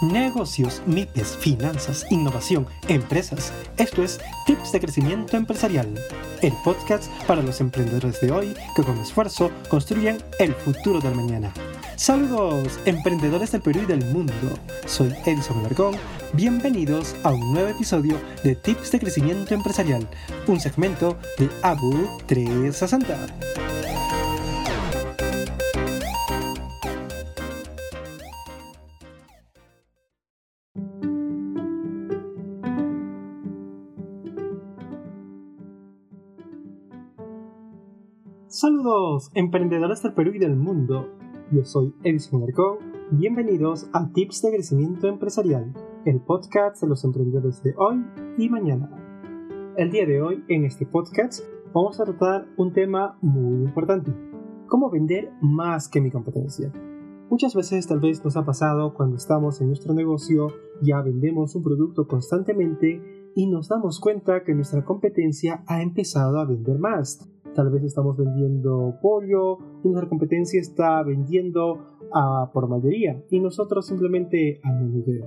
Negocios, MIPES, finanzas, innovación, empresas. Esto es Tips de Crecimiento Empresarial, el podcast para los emprendedores de hoy que con esfuerzo construyen el futuro del mañana. Saludos, emprendedores del Perú y del mundo. Soy Edison Alarcón. Bienvenidos a un nuevo episodio de Tips de Crecimiento Empresarial, un segmento de Abu 360. Saludos, emprendedores del Perú y del mundo. Yo soy Edison Alarcón. Bienvenidos a Tips de Crecimiento Empresarial, el podcast de los emprendedores de hoy y mañana. El día de hoy, en este podcast, vamos a tratar un tema muy importante. ¿Cómo vender más que mi competencia? Muchas veces tal vez nos ha pasado cuando estamos en nuestro negocio, ya vendemos un producto constantemente y nos damos cuenta que nuestra competencia ha empezado a vender más tal vez estamos vendiendo pollo y nuestra competencia está vendiendo a por mayoría y nosotros simplemente a menudeo.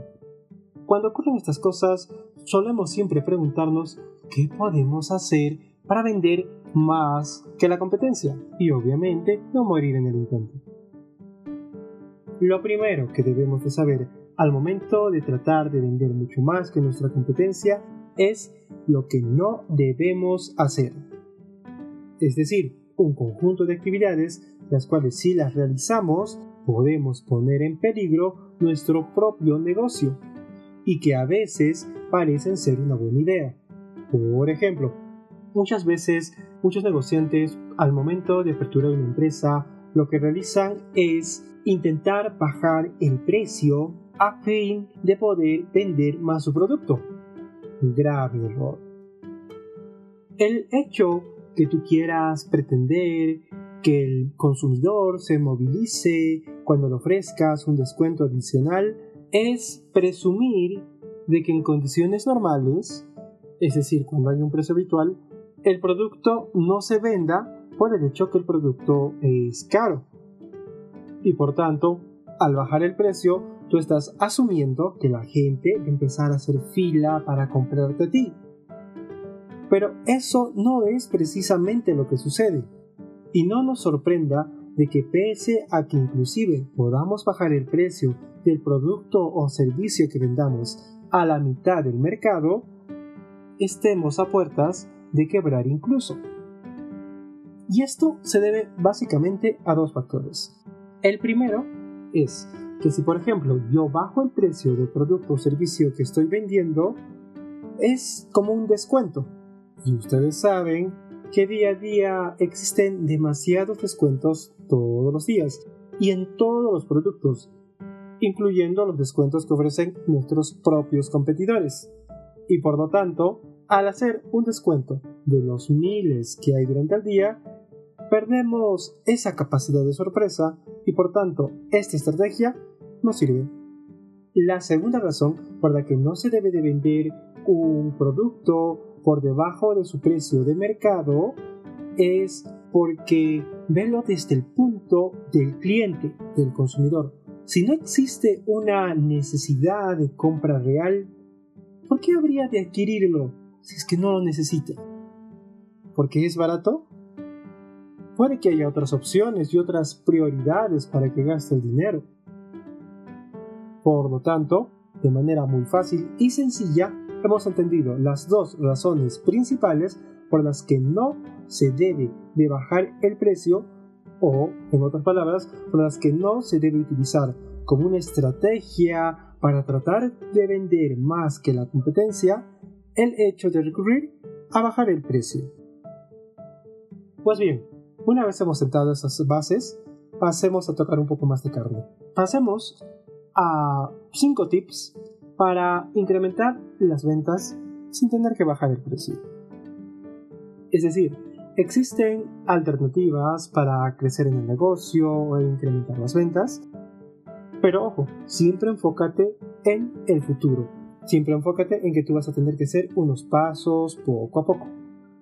Cuando ocurren estas cosas, solemos siempre preguntarnos qué podemos hacer para vender más que la competencia y obviamente no morir en el intento. Lo primero que debemos de saber al momento de tratar de vender mucho más que nuestra competencia es lo que no debemos hacer es decir, un conjunto de actividades las cuales si las realizamos podemos poner en peligro nuestro propio negocio y que a veces parecen ser una buena idea. Por ejemplo, muchas veces muchos negociantes al momento de aperturar una empresa lo que realizan es intentar bajar el precio a fin de poder vender más su producto. Grave error. El hecho que tú quieras pretender que el consumidor se movilice cuando le ofrezcas un descuento adicional es presumir de que en condiciones normales, es decir, cuando hay un precio habitual, el producto no se venda por el hecho que el producto es caro. Y por tanto, al bajar el precio, tú estás asumiendo que la gente va a empezar a hacer fila para comprarte a ti. Pero eso no es precisamente lo que sucede. Y no nos sorprenda de que pese a que inclusive podamos bajar el precio del producto o servicio que vendamos a la mitad del mercado, estemos a puertas de quebrar incluso. Y esto se debe básicamente a dos factores. El primero es que si por ejemplo yo bajo el precio del producto o servicio que estoy vendiendo, es como un descuento y ustedes saben que día a día existen demasiados descuentos todos los días y en todos los productos, incluyendo los descuentos que ofrecen nuestros propios competidores. Y por lo tanto, al hacer un descuento de los miles que hay durante el día, perdemos esa capacidad de sorpresa y por tanto esta estrategia no sirve. La segunda razón por la que no se debe de vender un producto por debajo de su precio de mercado es porque verlo desde el punto del cliente, del consumidor. Si no existe una necesidad de compra real, ¿por qué habría de adquirirlo si es que no lo necesita? ¿Porque es barato? Puede que haya otras opciones y otras prioridades para que gaste el dinero. Por lo tanto, de manera muy fácil y sencilla, hemos entendido las dos razones principales por las que no se debe de bajar el precio o, en otras palabras, por las que no se debe utilizar como una estrategia para tratar de vender más que la competencia el hecho de recurrir a bajar el precio. Pues bien, una vez hemos sentado esas bases, pasemos a tocar un poco más de carne. Pasemos a 5 tips para incrementar las ventas sin tener que bajar el precio. Es decir, existen alternativas para crecer en el negocio o incrementar las ventas, pero ojo, siempre enfócate en el futuro. Siempre enfócate en que tú vas a tener que hacer unos pasos poco a poco.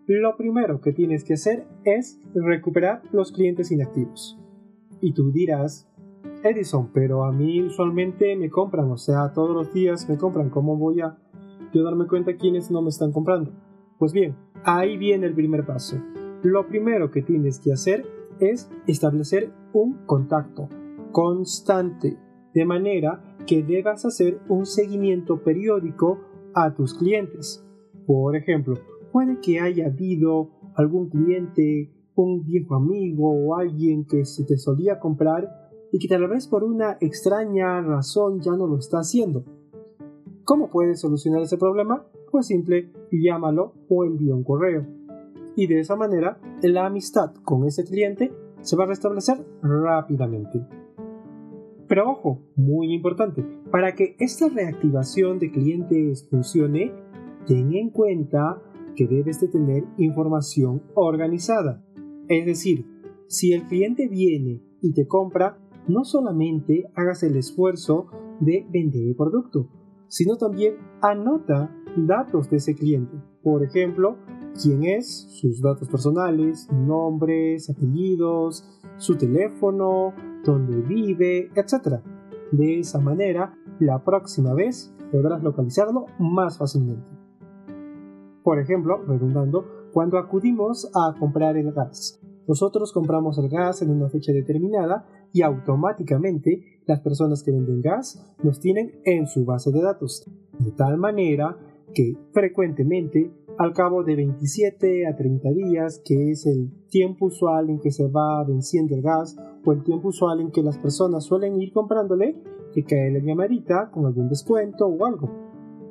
Lo primero que tienes que hacer es recuperar los clientes inactivos. Y tú dirás, Edison, pero a mí usualmente me compran, o sea, todos los días me compran. ¿Cómo voy a yo darme cuenta quiénes no me están comprando? Pues bien, ahí viene el primer paso. Lo primero que tienes que hacer es establecer un contacto constante, de manera que debas hacer un seguimiento periódico a tus clientes. Por ejemplo, puede que haya habido algún cliente, un viejo amigo o alguien que se te solía comprar y que tal vez por una extraña razón ya no lo está haciendo. ¿Cómo puedes solucionar ese problema? Pues simple, llámalo o envía un correo. Y de esa manera, la amistad con ese cliente se va a restablecer rápidamente. Pero ojo, muy importante, para que esta reactivación de clientes funcione, ten en cuenta que debes de tener información organizada. Es decir, si el cliente viene y te compra, no solamente hagas el esfuerzo de vender el producto, sino también anota datos de ese cliente. Por ejemplo, quién es, sus datos personales, nombres, apellidos, su teléfono, dónde vive, etc. De esa manera, la próxima vez podrás localizarlo más fácilmente. Por ejemplo, redundando, cuando acudimos a comprar el gas, nosotros compramos el gas en una fecha determinada y automáticamente las personas que venden gas nos tienen en su base de datos, de tal manera que frecuentemente al cabo de 27 a 30 días, que es el tiempo usual en que se va venciendo el gas o el tiempo usual en que las personas suelen ir comprándole, que cae la llamadita con algún descuento o algo.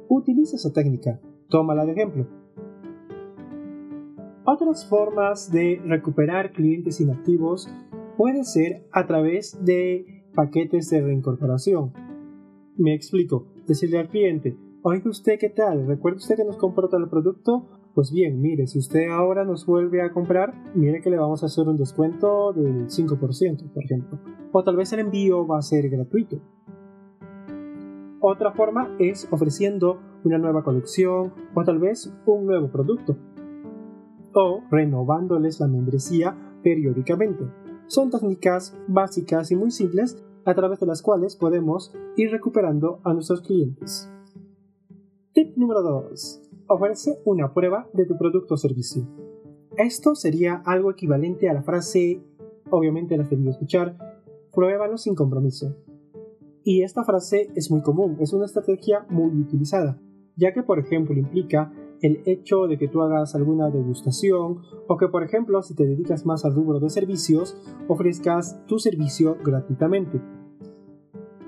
Utiliza esa técnica, tómala de ejemplo. Otras formas de recuperar clientes inactivos puede ser a través de paquetes de reincorporación. Me explico, decirle al cliente, Oiga usted, ¿qué tal? ¿Recuerda usted que nos compró tal producto? Pues bien, mire, si usted ahora nos vuelve a comprar, mire que le vamos a hacer un descuento del 5%, por ejemplo. O tal vez el envío va a ser gratuito. Otra forma es ofreciendo una nueva colección o tal vez un nuevo producto. O renovándoles la membresía periódicamente. Son técnicas básicas y muy simples a través de las cuales podemos ir recuperando a nuestros clientes. Tip número 2. Ofrece una prueba de tu producto o servicio. Esto sería algo equivalente a la frase, obviamente la has debido escuchar, pruébalo sin compromiso. Y esta frase es muy común, es una estrategia muy utilizada, ya que por ejemplo implica el hecho de que tú hagas alguna degustación o que por ejemplo si te dedicas más al rubro de servicios ofrezcas tu servicio gratuitamente.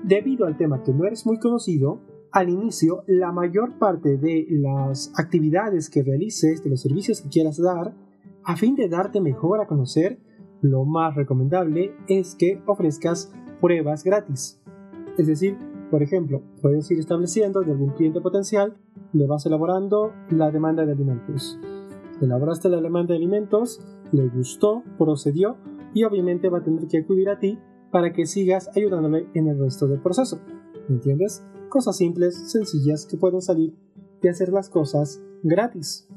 Debido al tema que no eres muy conocido, al inicio la mayor parte de las actividades que realices, de los servicios que quieras dar, a fin de darte mejor a conocer, lo más recomendable es que ofrezcas pruebas gratis. Es decir, por ejemplo, puedes ir estableciendo de algún cliente potencial, le vas elaborando la demanda de alimentos. Elaboraste la demanda de alimentos, le gustó, procedió y obviamente va a tener que acudir a ti para que sigas ayudándole en el resto del proceso. ¿Me entiendes? Cosas simples, sencillas que pueden salir de hacer las cosas gratis.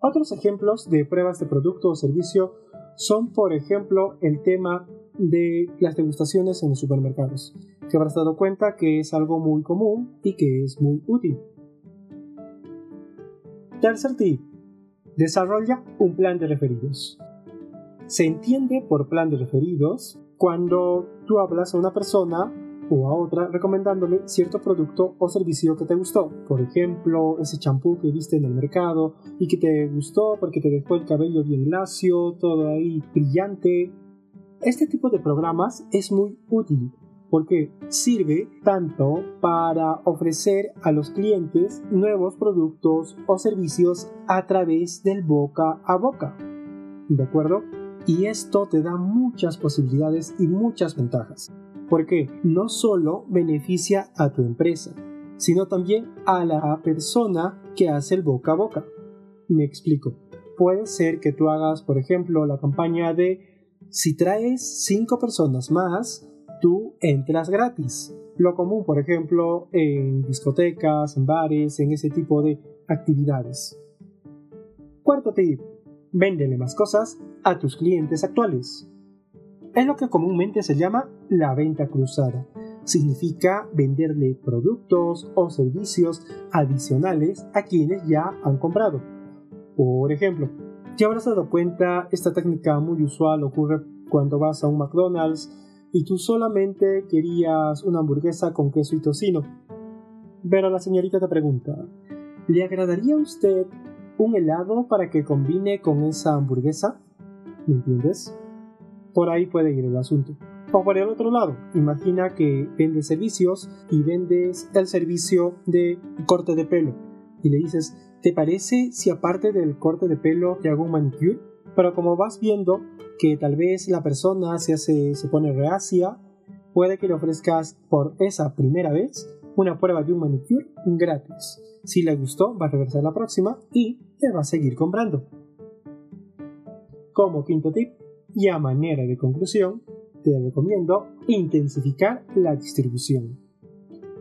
Otros ejemplos de pruebas de producto o servicio son, por ejemplo, el tema de las degustaciones en los supermercados. Te habrás dado cuenta que es algo muy común y que es muy útil. Tercer tip. Desarrolla un plan de referidos. Se entiende por plan de referidos cuando tú hablas a una persona o a otra recomendándole cierto producto o servicio que te gustó. Por ejemplo, ese champú que viste en el mercado y que te gustó porque te dejó el cabello bien lacio, todo ahí brillante. Este tipo de programas es muy útil porque sirve tanto para ofrecer a los clientes nuevos productos o servicios a través del boca a boca. ¿De acuerdo? Y esto te da muchas posibilidades y muchas ventajas porque no solo beneficia a tu empresa, sino también a la persona que hace el boca a boca. Me explico. Puede ser que tú hagas, por ejemplo, la campaña de si traes 5 personas más, tú entras gratis. Lo común, por ejemplo, en discotecas, en bares, en ese tipo de actividades. Cuarto tip. Véndele más cosas a tus clientes actuales. es lo que comúnmente se llama la venta cruzada. Significa venderle productos o servicios adicionales a quienes ya han comprado. Por ejemplo, si habrás dado cuenta, esta técnica muy usual ocurre cuando vas a un McDonald's y tú solamente querías una hamburguesa con queso y tocino. Pero la señorita te pregunta, ¿le agradaría a usted un helado para que combine con esa hamburguesa? ¿Me entiendes? Por ahí puede ir el asunto. O por el otro lado, imagina que vendes servicios y vendes el servicio de corte de pelo. Y le dices, ¿te parece si aparte del corte de pelo te hago un manicure? Pero como vas viendo que tal vez la persona se, hace, se pone reacia, puede que le ofrezcas por esa primera vez una prueba de un manicure gratis. Si le gustó, va a regresar la próxima y te va a seguir comprando. Como quinto tip y a manera de conclusión, te recomiendo intensificar la distribución.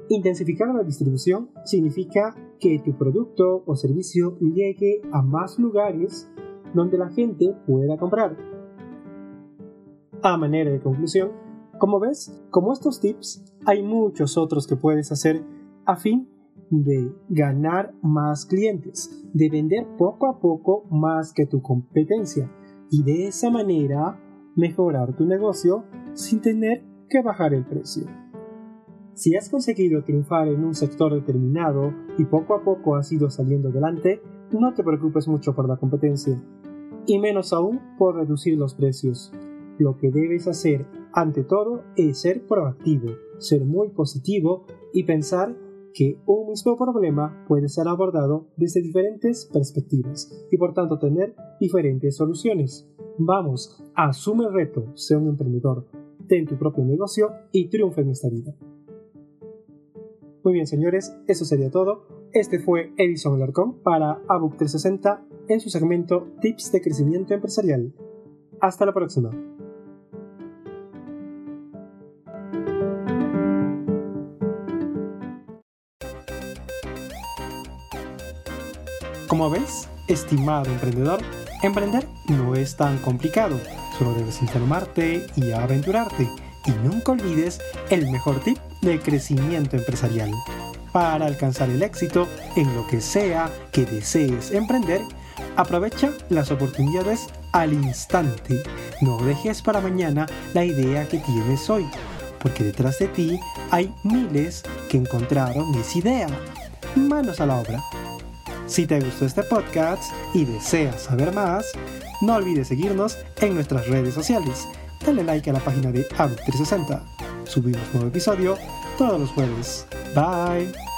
Intensificar la distribución significa que tu producto o servicio llegue a más lugares donde la gente pueda comprar. A manera de conclusión, como ves, como estos tips, hay muchos otros que puedes hacer a fin de ganar más clientes, de vender poco a poco más que tu competencia y de esa manera mejorar tu negocio sin tener que bajar el precio. Si has conseguido triunfar en un sector determinado y poco a poco has ido saliendo adelante, no te preocupes mucho por la competencia, y menos aún por reducir los precios. Lo que debes hacer ante todo es ser proactivo, ser muy positivo y pensar que un mismo problema puede ser abordado desde diferentes perspectivas y por tanto tener diferentes soluciones. Vamos, asume el reto, sé un emprendedor, ten tu propio negocio y triunfa en esta vida. Muy bien señores, eso sería todo. Este fue Edison Alarcón para Abook 360 en su segmento Tips de Crecimiento Empresarial. Hasta la próxima. Como ves, estimado emprendedor, emprender no es tan complicado, solo debes informarte y aventurarte. Y nunca olvides el mejor tip de crecimiento empresarial. Para alcanzar el éxito en lo que sea que desees emprender, aprovecha las oportunidades al instante. No dejes para mañana la idea que tienes hoy, porque detrás de ti hay miles que encontraron esa idea. Manos a la obra. Si te gustó este podcast y deseas saber más, no olvides seguirnos en nuestras redes sociales. Dale like a la página de ABUC360. Subimos nuevo episodio todos los jueves. Bye.